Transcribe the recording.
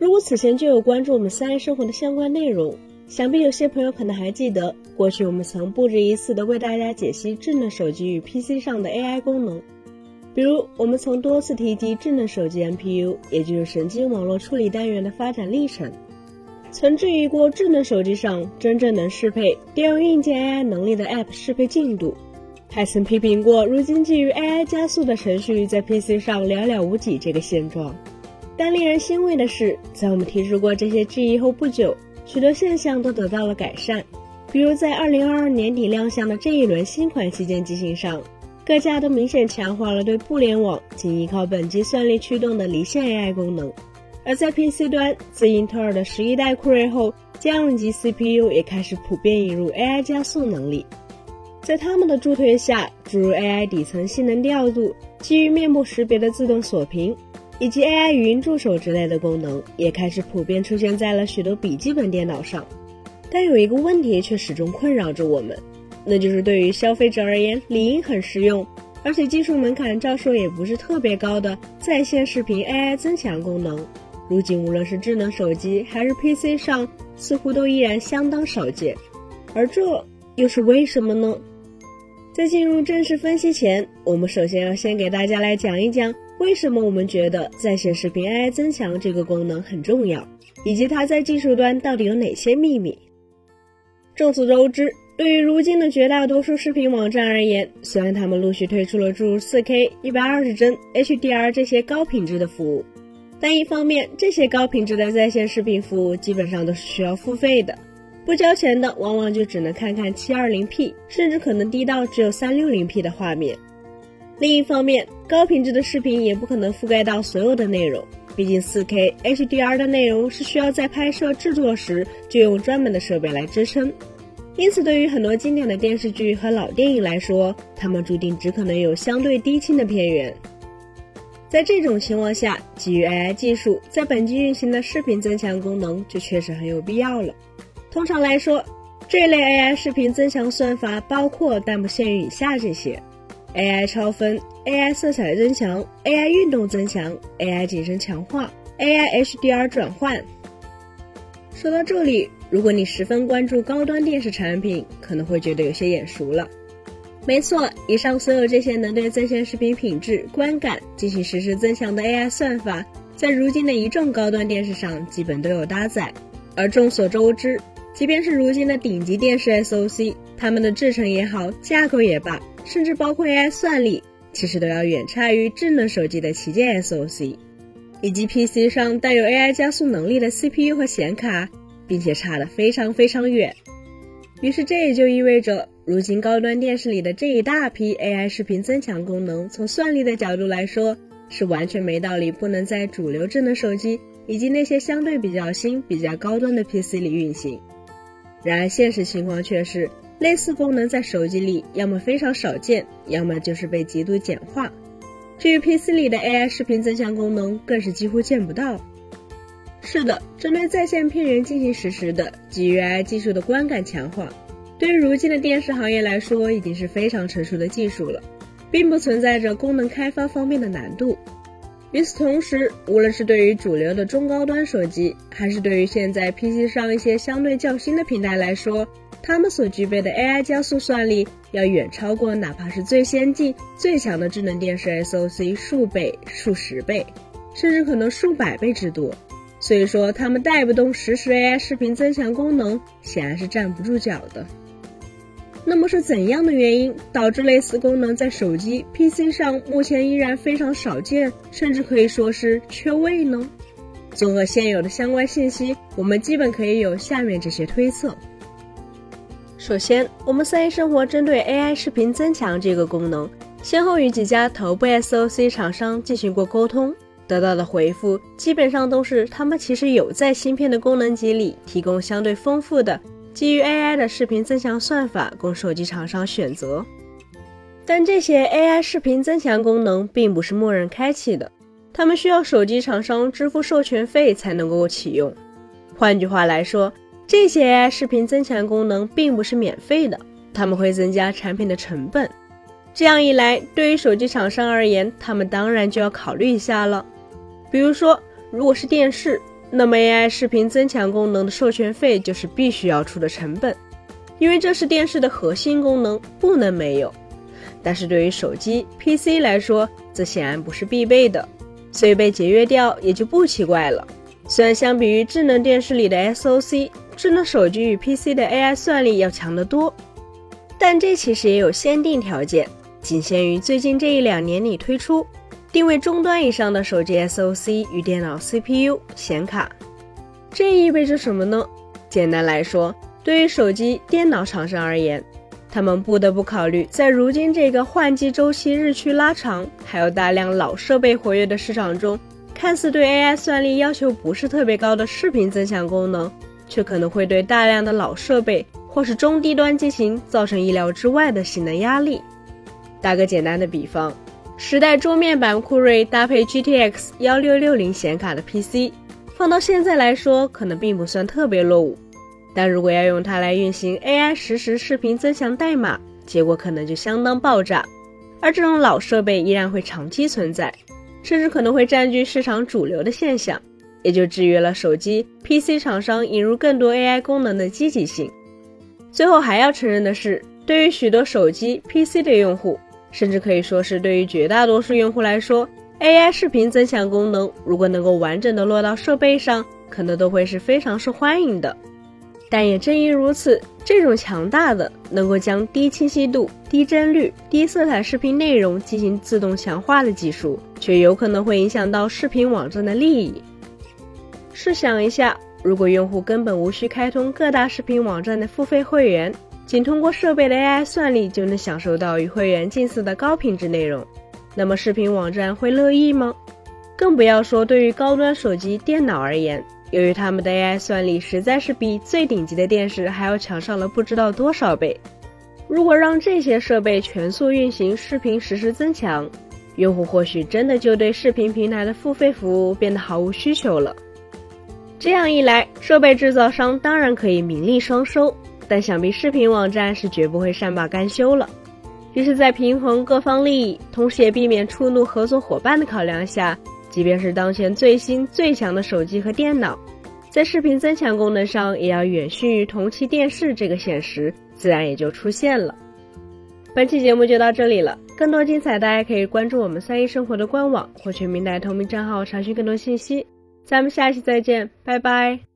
如果此前就有关注我们三 A 生活的相关内容，想必有些朋友可能还记得，过去我们曾不止一次的为大家解析智能手机与 PC 上的 AI 功能。比如，我们曾多次提及智能手机 NPU，也就是神经网络处理单元的发展历程，曾质疑过智能手机上真正能适配调用硬件 AI 能力的 App 适配进度，还曾批评过如今基于 AI 加速的程序在 PC 上寥寥无几这个现状。但令人欣慰的是，在我们提出过这些质疑后不久，许多现象都得到了改善。比如在2022年底亮相的这一轮新款旗舰机型上。各家都明显强化了对互联网仅依靠本机算力驱动的离线 AI 功能，而在 PC 端，自英特尔的十一代酷睿后，家用级 CPU 也开始普遍引入 AI 加速能力。在他们的助推下，诸如 AI 底层性能调度、基于面部识别的自动锁屏，以及 AI 语音助手之类的功能，也开始普遍出现在了许多笔记本电脑上。但有一个问题却始终困扰着我们。那就是对于消费者而言，理应很实用，而且技术门槛照说也不是特别高的在线视频 AI 增强功能，如今无论是智能手机还是 PC 上，似乎都依然相当少见。而这又是为什么呢？在进入正式分析前，我们首先要先给大家来讲一讲，为什么我们觉得在线视频 AI 增强这个功能很重要，以及它在技术端到底有哪些秘密。众所周知。对于如今的绝大多数视频网站而言，虽然他们陆续推出了诸如 4K、120帧、HDR 这些高品质的服务，但一方面，这些高品质的在线视频服务基本上都是需要付费的，不交钱的往往就只能看看 720P，甚至可能低到只有 360P 的画面。另一方面，高品质的视频也不可能覆盖到所有的内容，毕竟 4K、HDR 的内容是需要在拍摄制作时就用专门的设备来支撑。因此，对于很多经典的电视剧和老电影来说，它们注定只可能有相对低清的片源。在这种情况下，基于 AI 技术在本机运行的视频增强功能就确实很有必要了。通常来说，这类 AI 视频增强算法包括但不限于以下这些：AI 超分、AI 色彩增强、AI 运动增强、AI 景深强化、AI HDR 转换。说到这里。如果你十分关注高端电视产品，可能会觉得有些眼熟了。没错，以上所有这些能对在线视频品质、观感进行实时增强的 AI 算法，在如今的一众高端电视上基本都有搭载。而众所周知，即便是如今的顶级电视 SOC，它们的制程也好，架构也罢，甚至包括 AI 算力，其实都要远差于智能手机的旗舰 SOC，以及 PC 上带有 AI 加速能力的 CPU 和显卡。并且差得非常非常远，于是这也就意味着，如今高端电视里的这一大批 AI 视频增强功能，从算力的角度来说，是完全没道理不能在主流智能手机以及那些相对比较新、比较高端的 PC 里运行。然而现实情况却是，类似功能在手机里要么非常少见，要么就是被极度简化。至于 PC 里的 AI 视频增强功能，更是几乎见不到。是的，针对在线片源进行实时的基于 AI 技术的观感强化，对于如今的电视行业来说，已经是非常成熟的技术了，并不存在着功能开发方面的难度。与此同时，无论是对于主流的中高端手机，还是对于现在 PC 上一些相对较新的平台来说，它们所具备的 AI 加速算力，要远超过哪怕是最先进、最强的智能电视 SOC 数倍、数十倍，甚至可能数百倍之多。所以说，他们带不动实时 AI 视频增强功能，显然是站不住脚的。那么是怎样的原因导致类似功能在手机、PC 上目前依然非常少见，甚至可以说是缺位呢？综合现有的相关信息，我们基本可以有下面这些推测。首先，我们三一生活针对 AI 视频增强这个功能，先后与几家头部 SOC 厂商进行过沟通。得到的回复基本上都是，他们其实有在芯片的功能集里提供相对丰富的基于 AI 的视频增强算法供手机厂商选择。但这些 AI 视频增强功能并不是默认开启的，他们需要手机厂商支付授权费才能够启用。换句话来说，这些 AI 视频增强功能并不是免费的，他们会增加产品的成本。这样一来，对于手机厂商而言，他们当然就要考虑一下了。比如说，如果是电视，那么 AI 视频增强功能的授权费就是必须要出的成本，因为这是电视的核心功能，不能没有。但是对于手机、PC 来说，这显然不是必备的，所以被节约掉也就不奇怪了。虽然相比于智能电视里的 SOC，智能手机与 PC 的 AI 算力要强得多，但这其实也有限定条件，仅限于最近这一两年里推出。定位终端以上的手机 SOC 与电脑 CPU 显卡，这意味着什么呢？简单来说，对于手机、电脑厂商而言，他们不得不考虑，在如今这个换机周期日趋拉长，还有大量老设备活跃的市场中，看似对 AI 算力要求不是特别高的视频增强功能，却可能会对大量的老设备或是中低端机型造成意料之外的性能压力。打个简单的比方。十代桌面版酷睿搭配 GTX 幺六六零显卡的 PC，放到现在来说，可能并不算特别落伍。但如果要用它来运行 AI 实时视频增强代码，结果可能就相当爆炸。而这种老设备依然会长期存在，甚至可能会占据市场主流的现象，也就制约了手机、PC 厂商引入更多 AI 功能的积极性。最后还要承认的是，对于许多手机、PC 的用户。甚至可以说是对于绝大多数用户来说，AI 视频增强功能如果能够完整的落到设备上，可能都会是非常受欢迎的。但也正因如此，这种强大的能够将低清晰度、低帧率、低色彩视频内容进行自动强化的技术，却有可能会影响到视频网站的利益。试想一下，如果用户根本无需开通各大视频网站的付费会员，仅通过设备的 AI 算力就能享受到与会员近似的高品质内容，那么视频网站会乐意吗？更不要说对于高端手机、电脑而言，由于他们的 AI 算力实在是比最顶级的电视还要强上了不知道多少倍。如果让这些设备全速运行视频实时增强，用户或许真的就对视频平台的付费服务变得毫无需求了。这样一来，设备制造商当然可以名利双收。但想必视频网站是绝不会善罢甘休了。于是，在平衡各方利益，同时也避免触怒合作伙伴的考量下，即便是当前最新最强的手机和电脑，在视频增强功能上也要远逊于同期电视，这个现实自然也就出现了。本期节目就到这里了，更多精彩大家可以关注我们三一生活的官网或全民台同名账号查询更多信息。咱们下期再见，拜拜。